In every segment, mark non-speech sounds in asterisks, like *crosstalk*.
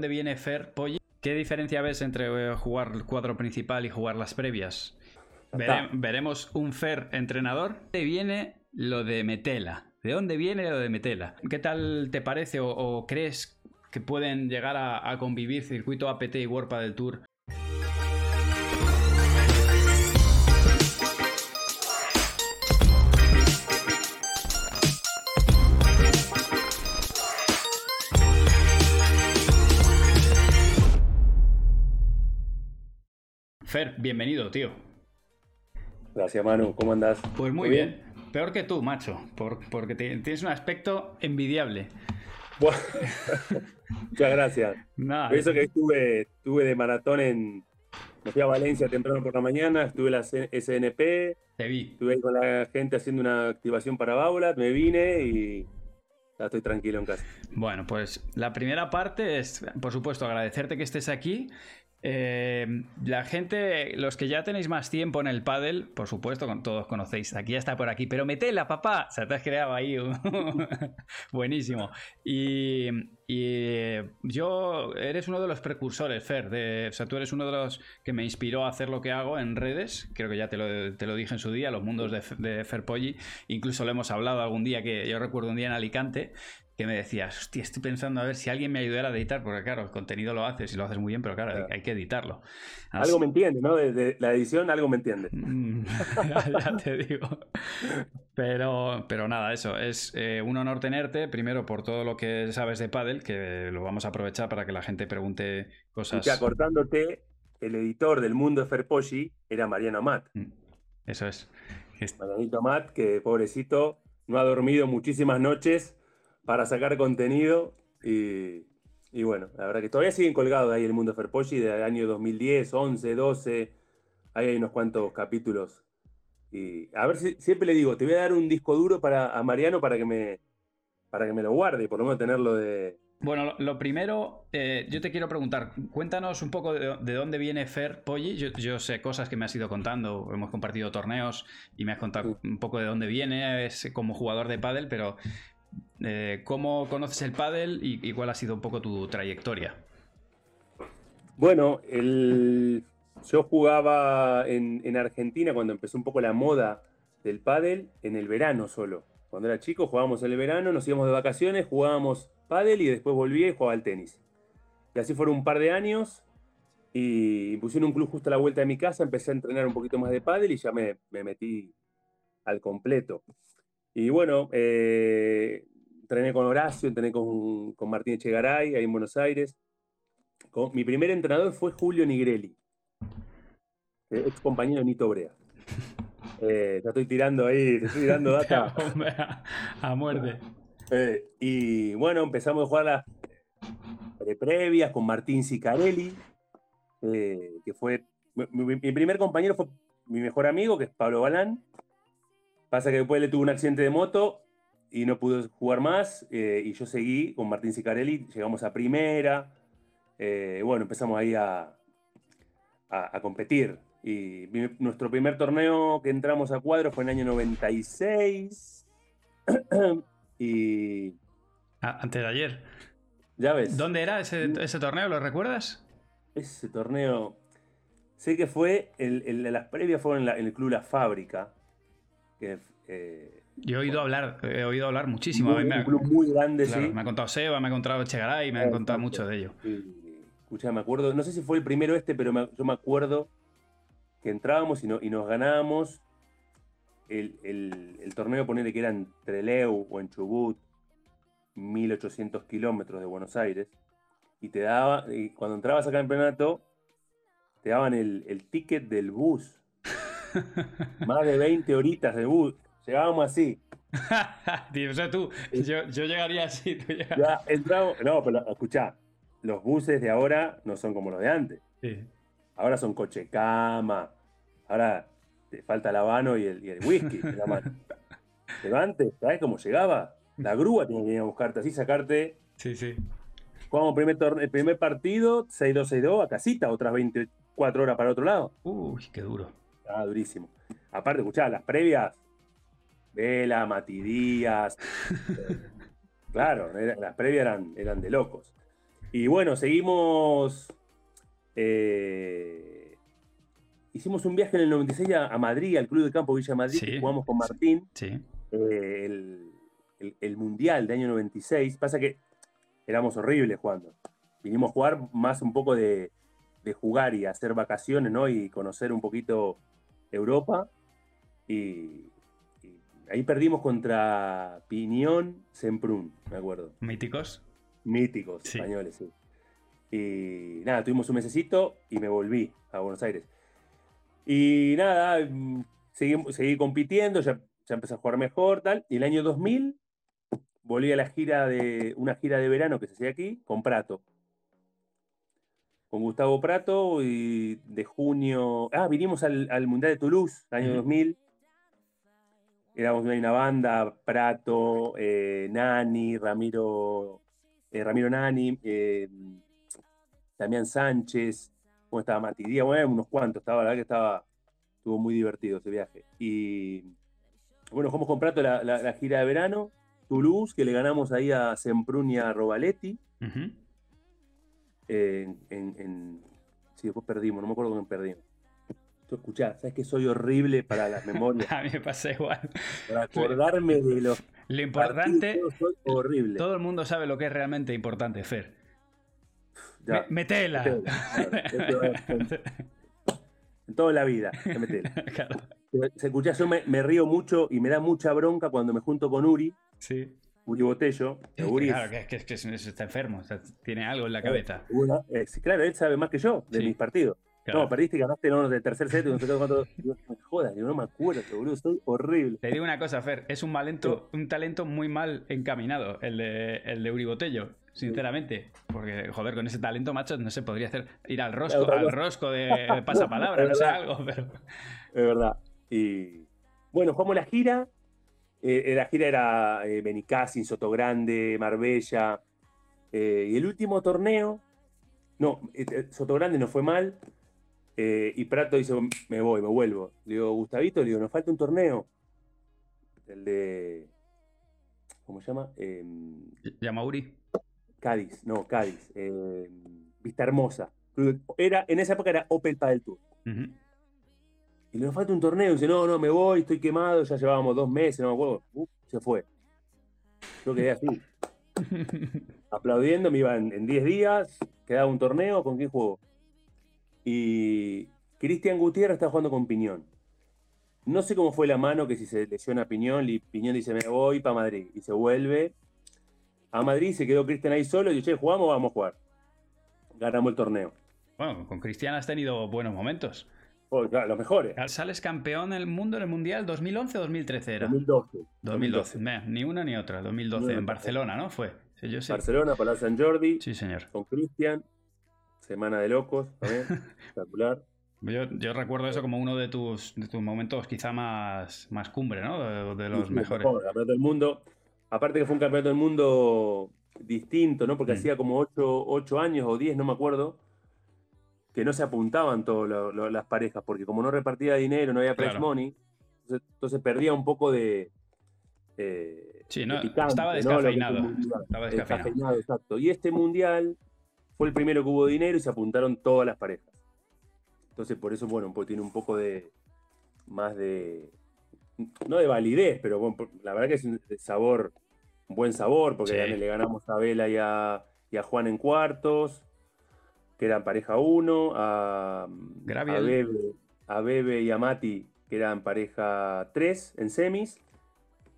dónde viene Fer Polly. ¿Qué diferencia ves entre eh, jugar el cuadro principal y jugar las previas? veremos un Fer entrenador. ¿De dónde viene lo de Metela? ¿De dónde viene lo de Metela? ¿Qué tal te parece o, crees que pueden llegar a, a convivir circuito APT y Warpa del Tour Fer, bienvenido, tío. Gracias, Manu. ¿Cómo andás? Pues muy, bien? Peor que tú, macho, porque tienes un aspecto envidiable. *laughs* Muchas gracias. Por eso que estuve, estuve de maratón en. Me fui a Valencia temprano por la mañana, estuve en la SNP. Te vi. Estuve ahí con la gente haciendo una activación para Baula, me vine y ya estoy tranquilo en casa. Bueno, pues la primera parte es, por supuesto, agradecerte que estés aquí eh, la gente, los que ya tenéis más tiempo en el paddle, por supuesto, con todos conocéis, aquí ya está por aquí, pero metela, papá, se te has creado ahí. *laughs* Buenísimo. Y, yo, eres uno de los precursores, Fer, de, o sea, tú eres uno de los que me inspiró a hacer lo que hago en redes, creo que ya te lo, dije en su día, los mundos de, de Fer Polly, incluso lo hemos hablado algún día que yo recuerdo un día en Alicante, que me decías, hostia, estoy pensando a ver si alguien me ayudara a editar, porque claro, el contenido lo haces y lo haces muy bien, pero claro, Hay, que editarlo. Algo me entiende, ¿no? Desde la edición algo me entiende. *laughs* Mm, *laughs* ya, te digo. Pero, pero nada, eso, es eh, un honor tenerte, primero por todo lo que sabes de Paddle, que lo vamos a aprovechar para que la gente pregunte cosas. Y acordándote, el editor del mundo de Ferposhi era Mariano Matt. Mm, eso es. Marianito Matt, que pobrecito, no ha dormido muchísimas noches para sacar contenido. Y, bueno, la verdad que todavía siguen colgados ahí el mundo Ferpochi del año 2010, 11, 12. Ahí hay unos cuantos capítulos. Y a ver si siempre le digo, te voy a dar un disco duro para, a Mariano para que me, para que me lo guarde, por lo menos tenerlo de, bueno, lo, primero, eh, yo te quiero preguntar, cuéntanos un poco de, dónde viene Fer Polly. Yo, sé cosas que me has ido contando, hemos compartido torneos y me has contado un poco de dónde viene es como jugador de pádel, pero eh, ¿Cómo conoces el pádel y, cuál ha sido un poco tu trayectoria? Bueno, yo jugaba en, Argentina cuando empezó un poco la moda del pádel en el verano solo. Cuando era chico jugábamos en el verano, nos íbamos de vacaciones, jugábamos pádel y después volvía y jugaba al tenis. Y así fueron un par de años y pusieron un club justo a la vuelta de mi casa, empecé a entrenar un poquito más de pádel y ya me, me metí al completo. Y bueno, eh, entrené con Horacio, entrené con, con Martín Echegaray, ahí en Buenos Aires. mi primer entrenador fue Julio Nigrelli, eh, ex compañero de Nito Brea. *laughs* Eh, estoy tirando ahí, te estoy tirando *laughs* data. a, muerte. Eh, y bueno, empezamos a jugar las previas con Martín Sicarelli, que fue mi, primer compañero fue mi mejor amigo, que es Pablo Balán. Pasa que después le tuvo un accidente de moto y no pudo jugar más. Eh, y yo seguí con Martín Sicarelli, llegamos a primera. Eh, bueno, empezamos ahí a, a, competir. Y nuestro primer torneo que entramos a cuadro fue en el año 96. *clears throat* y. Ah, antes de ayer. Ya ves. ¿Dónde era ese, ese torneo? ¿Lo recuerdas? Ese torneo. Sé que fue. El, las previas fueron en, en el Club La Fábrica eh, yo he oído hablar, he oído hablar muchísimo. un club muy grande, sí. Me ha contado Seba, me ha contado Chegaray, me ha contado mucho de ello. Escucha, me acuerdo, no sé si fue el primero este, pero yo me acuerdo que entrábamos y, nos ganábamos el, torneo, ponerle que era en Treleu o en Chubut, 1800 kilómetros de Buenos Aires, y te daba, y cuando entrabas al campeonato, te daban el, el ticket del bus *laughs* más de 20 horitas de bus. Llegábamos así. *laughs* o sea, tú, yo, llegaría así. Ya entramos. No, pero escuchá, los buses de ahora no son como los de antes. Ahora son coche cama. Ahora te falta el habano y el, y el whisky. *laughs* pero antes, ¿sabes cómo llegaba? La grúa tenía que ir a buscarte así, sacarte. Sí, sí. Jugamos primer el primer partido, 6-2-6-2, a casita, otras 24 horas para otro lado. Uy, qué duro. Ah, durísimo. Aparte, escuchá, las previas, Vela, Matidías. *laughs* claro, las previas eran, eran de locos. Y bueno, seguimos. eh, hicimos un viaje en el 96 a, a Madrid, al Club de Campo Villa Madrid, Sí. que jugamos con Martín. Sí. eh, el, el- el Mundial de año 96. Pasa que éramos horribles jugando. Vinimos a jugar más un poco de, de jugar y hacer vacaciones, ¿no? Y conocer un poquito Europa. Y, y ahí perdimos contra Piñón Semprún, me acuerdo. Míticos. Míticos Sí. españoles, sí. Y nada, tuvimos un mesecito y me volví a Buenos Aires. Y nada, seguí, seguí compitiendo, ya, ya empecé a jugar mejor, tal. Y el año 2000 volví a la gira de una gira de verano que se hacía aquí con Prato. Con Gustavo Prato y de junio. Ah, vinimos al, al Mundial de Toulouse, año Ujú. 2000. Éramos una, banda, Prato, eh, Nani, Ramiro, eh, Ramiro Nani, eh, Damián Sánchez, ¿cómo estaba Mati Díaz? Bueno, unos cuantos, estaba, la verdad que estaba, estuvo muy divertido ese viaje. Y bueno, jugamos con Prato la, la- la gira de verano, Toulouse, que le ganamos ahí a Semprún y a Robaletti. Ujú. en, en- en- sí, después perdimos, no me acuerdo con perdimos. Tú escuchá, ¿sabes que soy horrible para las memorias? *laughs* A mí me pasa igual. Para acordarme de los Lo importante, soy horrible. todo el mundo sabe lo que es realmente importante, Fer. Ya, metela. en toda la vida, te metela. *laughs* Claro, Se escucha, yo me, me río mucho y me da mucha bronca cuando me junto con Uri, sí. Uri Botello. que Uri es- Claro, que, que- que es- es- está enfermo, o sea, tiene algo en la cabeza. eh, sí, claro, él sabe más que yo de Sí. mis partidos. Claro. No, perdiste y ganaste no, de tercer set y no sé cuánto. *laughs* Jodas, yo no me acuerdo, boludo, soy horrible. Te digo una cosa, Fer, es un, malento, un talento muy mal encaminado el de, el de Uri Botello, sinceramente. Porque, joder, con ese talento, macho, no se podría hacer ir al rosco, al rosco de *laughs* pasapalabra, Es no sé, algo, pero. Es verdad. Y bueno, jugamos la gira. Eh, la gira era eh, Benicassin, Sotogrande, Marbella. eh, y el último torneo. No, eh, Sotogrande no fue mal. eh, y Prato dice: Me voy, me vuelvo. Le digo, Gustavito, le digo, nos falta un torneo. El de. ¿Cómo se llama? Em, Llama a Uri. Cádiz, no, Cádiz. eh, Vista Hermosa. Era, en esa época era Opel Padel Tour. Ujú. Y le falta un torneo. Y dice, no, no, me voy, estoy quemado. Ya llevábamos dos meses, no me acuerdo. Uh, se fue. Yo quedé así, *laughs* aplaudiendo. Me iba en en 10 días. Quedaba un torneo. ¿Con quién juego? Y Cristian Gutiérrez está jugando con Piñón. No sé cómo fue la mano que si se lesiona Piñón y Piñón dice, me voy para Madrid. Y se vuelve a Madrid. Se quedó Cristian ahí solo. Y dice, ¿jugamos? Vamos a jugar. Ganamos el torneo. Bueno, con Cristian has tenido buenos momentos. Oh, claro, los mejores. ¿Sales campeón del mundo en el Mundial 2011 o 2013 era? 2012. 2012. Meh, ni una ni otra. 2012 en. Barcelona, ¿no? Fue. Sí, yo sí. Barcelona, Palau San Jordi, Sí, señor. con Cristian. Semana de locos, también. *laughs* Espectacular. Yo, yo recuerdo eso como uno de tus, de tus momentos quizá más, más cumbre, ¿no? De, de los Sí, mejores. mejor, campeonato del mundo. Aparte que fue un campeonato del mundo distinto, ¿no? Porque Mm. hacía como 8, años o 10, no me acuerdo, que no se apuntaban todas las parejas, porque como no repartía dinero, no había prize Claro. money, entonces, entonces perdía un poco de... eh, Sí, de no, picante, estaba descafeinado. Estaba descafeinado. Exacto. Y este mundial fue el primero que hubo dinero y se apuntaron todas las parejas. Entonces, por eso, bueno, pues tiene un poco de. más de. no de validez, pero bueno, la verdad que es un sabor, un buen sabor, porque Sí. le ganamos a Vela y a, y a Juan en cuartos, que eran pareja 1, a, a. Bebe, a Bebe y a Mati, que eran pareja 3 en semis,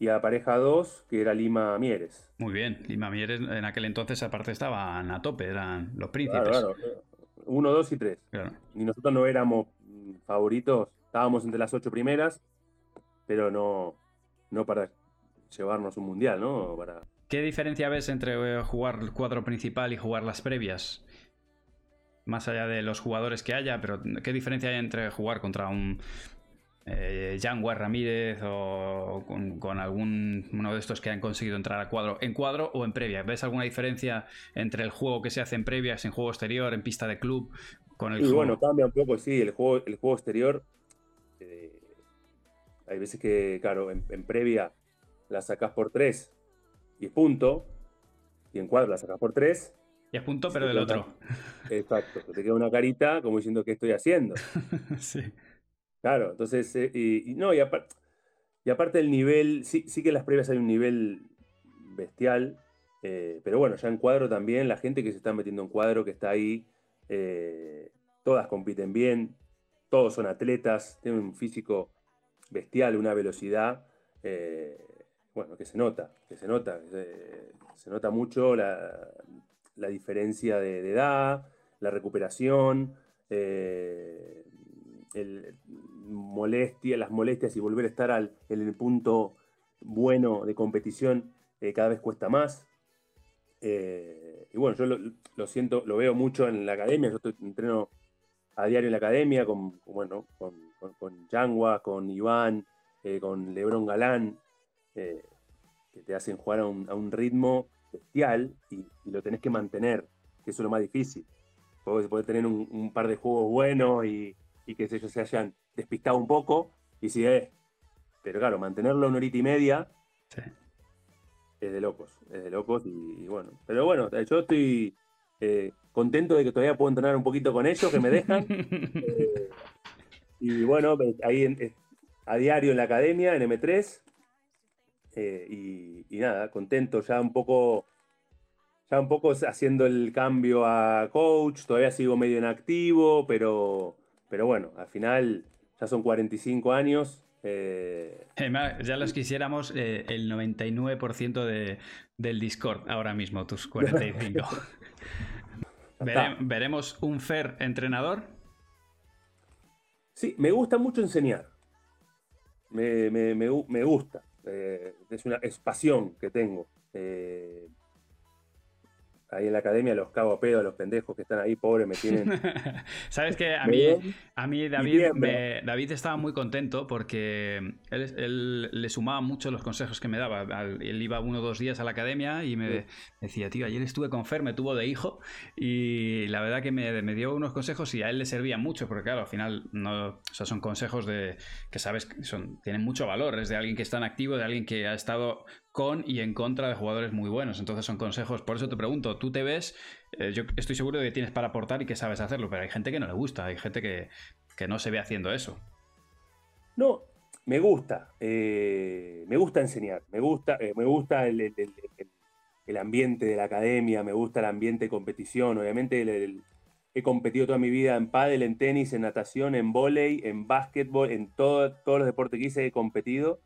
y a pareja 2, que era Lima Mieres. Muy bien. Lima Mieres en aquel entonces aparte estaban a tope, eran los príncipes. Claro, claro. 1, 2 y 3. Claro. Y nosotros no éramos mm, favoritos, estábamos entre las ocho primeras, pero no, no para llevarnos un mundial, ¿no? Para... ¿Qué diferencia ves entre eh, jugar el cuadro principal y jugar las previas? Más allá de los jugadores que haya, pero ¿qué diferencia hay entre jugar contra un eh, Janguar Ramírez o con, con algún uno de estos que han conseguido entrar al cuadro en cuadro o en previa? ¿Ves alguna diferencia entre el juego que se hace en previas, en juego exterior, en pista de club, con el Y juego? bueno, cambia un poco, sí, el juego, el juego exterior. eh, hay veces que, claro, en, en previa la sacás por tres y punto, y en cuadro la sacás por tres Y a punto, pero del otro. Exacto, te queda una carita como diciendo qué estoy haciendo. *laughs* sí. Claro, entonces, eh, y, no, y, y aparte del nivel, sí, sí que en las previas hay un nivel bestial, eh, pero bueno, ya en cuadro también, la gente que se está metiendo en cuadro, que está ahí, eh, todas compiten bien, todos son atletas, tienen un físico bestial, una velocidad, bueno, que se nota, que se nota, se nota mucho la, diferencia de, edad, la recuperación, molestia, las molestias y volver a estar al, en el punto bueno de competición cada vez cuesta más. Eh, y bueno, yo lo, siento, lo veo mucho en la academia, yo entreno a diario en la academia con, bueno, con, con, con Iván, eh, con Lebron Galán, eh, que te hacen jugar a un, ritmo bestial y, lo tenés que mantener, que eso es lo más difícil. Podés, tener un, par de juegos buenos y, que ellos se hayan despistado un poco, y si es. Pero claro, mantenerlo una horita y media es de locos, es de locos y, bueno. Pero bueno, yo estoy eh, contento de que todavía puedo entrenar un poquito con ellos, que me dejan. *laughs* Eh, y bueno, ahí a diario en la academia, en M3. Eh, y, nada, contento ya un poco, ya un poco haciendo el cambio a coach, todavía sigo medio en activo, pero, pero bueno, al final ya son 45 años eh, ya los quisiéramos eh, el 99% de, del Discord ahora mismo, tus *laughs* 45. *laughs* ¿Veremos un Fer entrenador? Sí, me gusta mucho enseñar. Me, gusta. Eh, es una es pasión que tengo ahí en la academia los cago a pedo los pendejos que están ahí, pobres, me tienen. *laughs* Sabes que a mí, a mí David, David estaba muy contento porque él, le sumaba mucho los consejos que me daba. Él iba uno o dos días a la academia y me decía, tío, ayer estuve con Fer, me tuvo de hijo y la verdad que me, me, dio unos consejos y a él le servían mucho porque, claro, al final no, o sea, son consejos de que sabes que son, tienen mucho valor. Es de alguien que está en activo, de alguien que ha estado con y en contra de jugadores muy buenos. Entonces son consejos. Por eso te pregunto, tú te ves, eh, yo estoy seguro de que tienes para aportar y que sabes hacerlo, pero hay gente que no le gusta, hay gente que, no se ve haciendo eso. No, me gusta. Eh, me gusta enseñar. Me gusta, eh, me gusta el, ambiente de la academia, me gusta el ambiente de competición. Obviamente he competido toda mi vida en pádel, en tenis, en natación, en vóley, en básquetbol, en todo, todos los deportes que hice he competido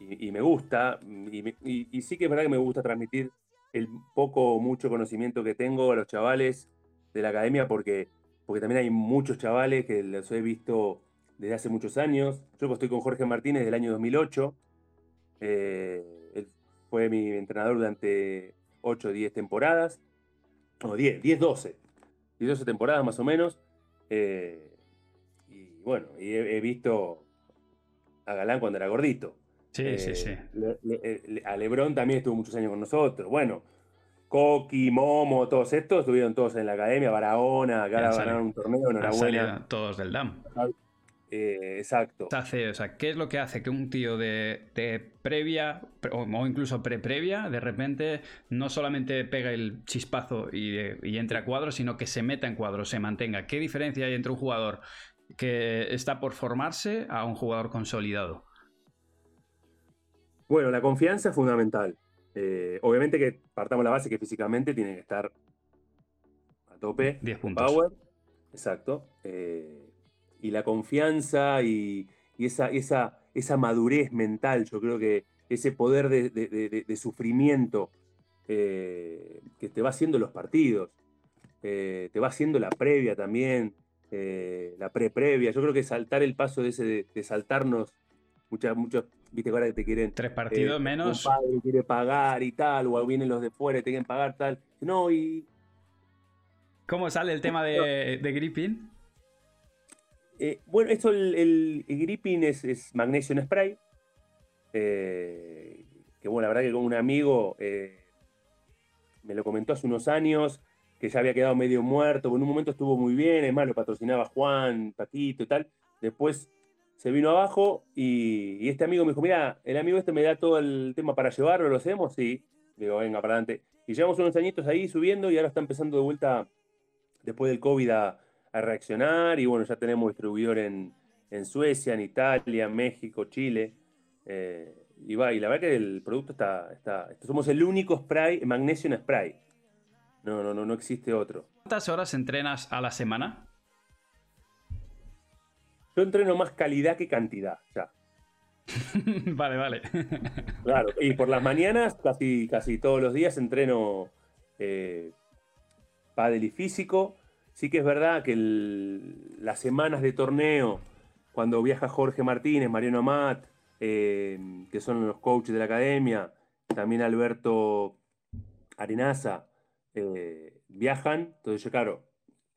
y, me gusta, y, sí que es verdad que me gusta transmitir el poco o mucho conocimiento que tengo a los chavales de la academia, porque, porque también hay muchos chavales que los he visto desde hace muchos años. Yo estoy con Jorge Martínez del año 2008, eh, él fue mi entrenador durante 8 o 10 temporadas, no, 10, 10, 12, 10, 12 temporadas más o menos. Eh, y bueno, y he visto a Galán cuando era gordito. Sí, sí, sí. Eh, a Lebron también estuvo muchos años con nosotros. Bueno, Coqui, Momo, todos estos estuvieron todos en la academia, Barahona, acá ganaron un torneo, enhorabuena. Todos del DAM. Eh, exacto. Hace, o sea, ¿qué es lo que hace que un tío de, previa o, incluso pre-previa de repente no solamente pega el chispazo y, y entre a cuadro, sino que se meta en cuadro, se mantenga? ¿Qué diferencia hay entre un jugador que está por formarse a un jugador consolidado? Bueno, la confianza es fundamental. Eh, obviamente que partamos la base que físicamente tiene que estar a tope. 10 puntos. Power. Exacto. Eh, y la confianza y, esa, esa, esa, madurez mental, yo creo que ese poder de, sufrimiento eh, que te va haciendo los partidos, te va haciendo la previa también, la pre-previa. Yo creo que saltar el paso de ese de, saltarnos muchas, muchos viste ahora que te quieren. Tres partidos eh, menos. Un padre quiere pagar y tal, o vienen los de fuera y te quieren pagar tal. No, y. ¿Cómo sale el tema de, de gripping? Eh, bueno, esto, el, el, gripping es, magnesio en spray. Eh, que bueno, la verdad que con un amigo me lo comentó hace unos años, que ya había quedado medio muerto. En un momento estuvo muy bien, es más, lo patrocinaba Juan, Paquito y tal. Después se vino abajo y, este amigo me dijo, mira, el amigo este me da todo el tema para llevarlo, ¿lo hacemos? Sí. Digo, venga, para adelante. Y llevamos unos añitos ahí subiendo y ahora está empezando de vuelta, después del COVID, a, reaccionar. Y bueno, ya tenemos distribuidor en, Suecia, en Italia, México, Chile. Eh, y va, y la verdad que el producto está, está, Somos el único spray, Magnesium Spray. No, no, no, no existe otro. ¿Cuántas horas entrenas a la semana? Yo entreno más calidad que cantidad, ya. *laughs* vale, vale. claro, y por las mañanas, casi, casi todos los días entreno eh, pádel y físico. Sí que es verdad que las semanas de torneo, cuando viaja Jorge Martínez, Mariano Amat, eh, que son los coaches de la academia, también Alberto Arenaza, eh, viajan. Entonces yo, claro,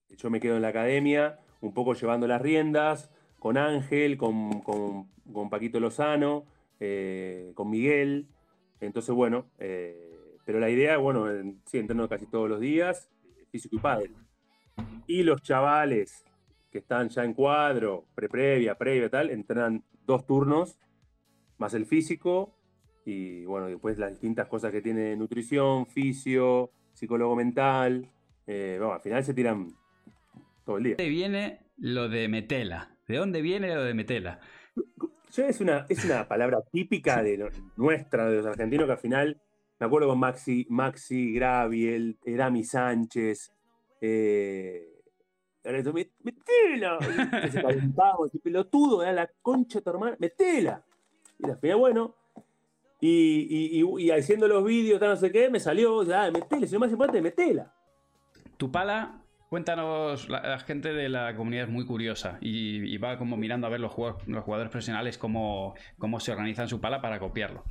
yo me quedo en la academia, un poco llevando las riendas, con Ángel, con, con, Paquito Lozano, eh, con Miguel. Entonces, bueno, eh, pero la idea, bueno, sí, entreno casi todos los días, físico y padre. Y los chavales que están ya en cuadro, pre-previa, previa, tal, entrenan dos turnos, más el físico, y bueno, después las distintas cosas que tiene nutrición, fisio, psicólogo mental. Eh, al final se tiran todo el día. viene lo de Metela? ¿De dónde viene lo de metela? es una, es una palabra típica de nuestra, de los argentinos, que al final me acuerdo con Maxi, Maxi Graviel, Erami Sánchez, eh, metela, se calentaba, ese pelotudo, era la concha de tu hermana, metela. Y al final, bueno, y, y, haciendo los vídeos, no sé qué, me salió, ya, metela, si lo más importante, metela. Tu pala Cuéntanos, la, gente de la comunidad es muy curiosa y, va como mirando a ver los jugadores, los jugadores profesionales cómo, cómo, se organizan su pala para copiarlo.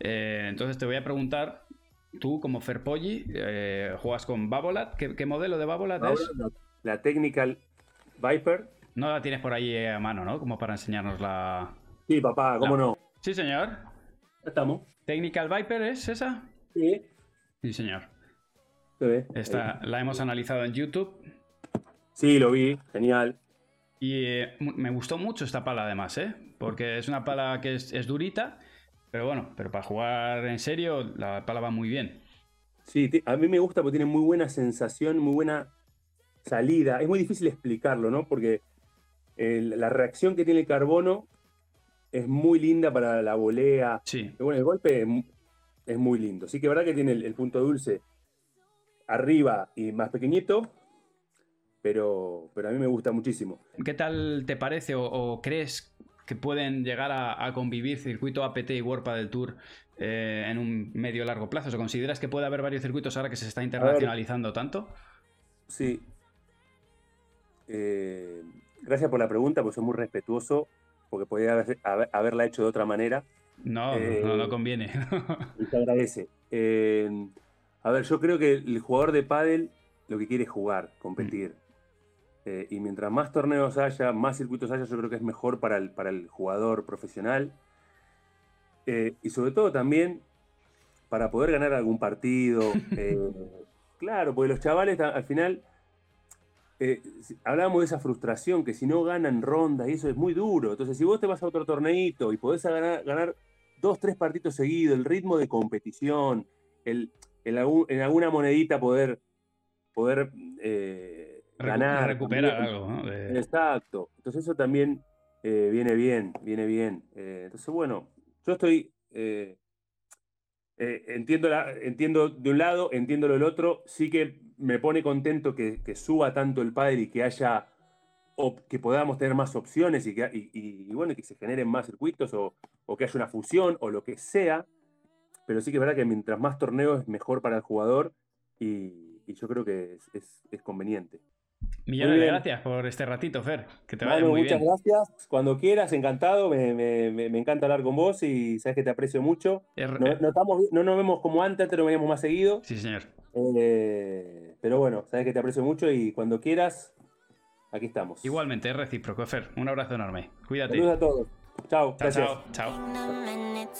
Eh, entonces te voy a preguntar, tú como Ferpolli, eh, juegas con Babolat, ¿Qué, modelo de Babolat es? La Technical Viper. No la tienes por ahí a mano, ¿no? Como para enseñarnos la... Sí, papá, ¿cómo no? Sí, señor. Estamos. ¿Technical Viper es esa? Sí. Sí, señor. Esta la hemos analizado en YouTube. Sí, lo vi, genial. Y eh, me gustó mucho esta pala además, ¿eh? Porque es una pala que es, durita, pero bueno, pero para jugar en serio la pala va muy bien. Sí, a mí me gusta porque tiene muy buena sensación, muy buena salida. Es muy difícil explicarlo, ¿no? Porque la reacción que tiene el carbono es muy linda para la volea. Sí. bueno, el golpe es, muy lindo. Sí que es verdad que tiene el punto dulce arriba y más pequeñito, pero, pero a mí me gusta muchísimo. ¿Qué tal te parece o, crees que pueden llegar a, convivir circuito APT y Warpa del Tour eh, en un medio largo plazo? ¿O consideras que puede haber varios circuitos ahora que se está internacionalizando tanto? Sí. Eh, gracias por la pregunta, pues soy muy respetuoso, porque podría haberla hecho de otra manera. No, no, no, eh, conviene. *laughs* te agradece. A ver, yo creo que el jugador de pádel lo que quiere es jugar, competir. Eh, y mientras más torneos haya, más circuitos haya, yo creo que es mejor para el, para el jugador profesional. Eh, y sobre todo también para poder ganar algún partido. *laughs* Eh, claro, porque los chavales al final hablábamos de esa frustración, que si no ganan rondas y eso es muy duro. Entonces, si vos te vas a otro torneito y podés ganar, ganar dos, tres partidos seguidos, el ritmo de competición, el, en, alguna monedita poder, poder eh, ganar. Recuperar algo, Exacto. Entonces eso también eh, viene bien, viene bien. Eh, entonces, bueno, yo estoy... entiendo, la, entiendo de un lado, entiendo lo del otro. Sí que me pone contento que, suba tanto el padre y que haya que podamos tener más opciones y que, y, bueno, que se generen más circuitos o, o, que haya una fusión o lo que sea pero sí que es verdad que mientras más torneos es mejor para el jugador y, yo creo que es, conveniente. Millones de gracias por este ratito, Fer. Que te vaya muy muchas gracias. Cuando quieras, encantado. Me, encanta hablar con vos y sabes que te aprecio mucho. No, nos vemos como antes, antes nos veíamos más seguido. Sí, señor. Eh, pero bueno, sabes que te aprecio mucho y cuando quieras, aquí estamos. Igualmente, es recíproco, Fer. Un abrazo enorme. Cuídate. Saludos a todos. Chao. Gracias. Chao. chao.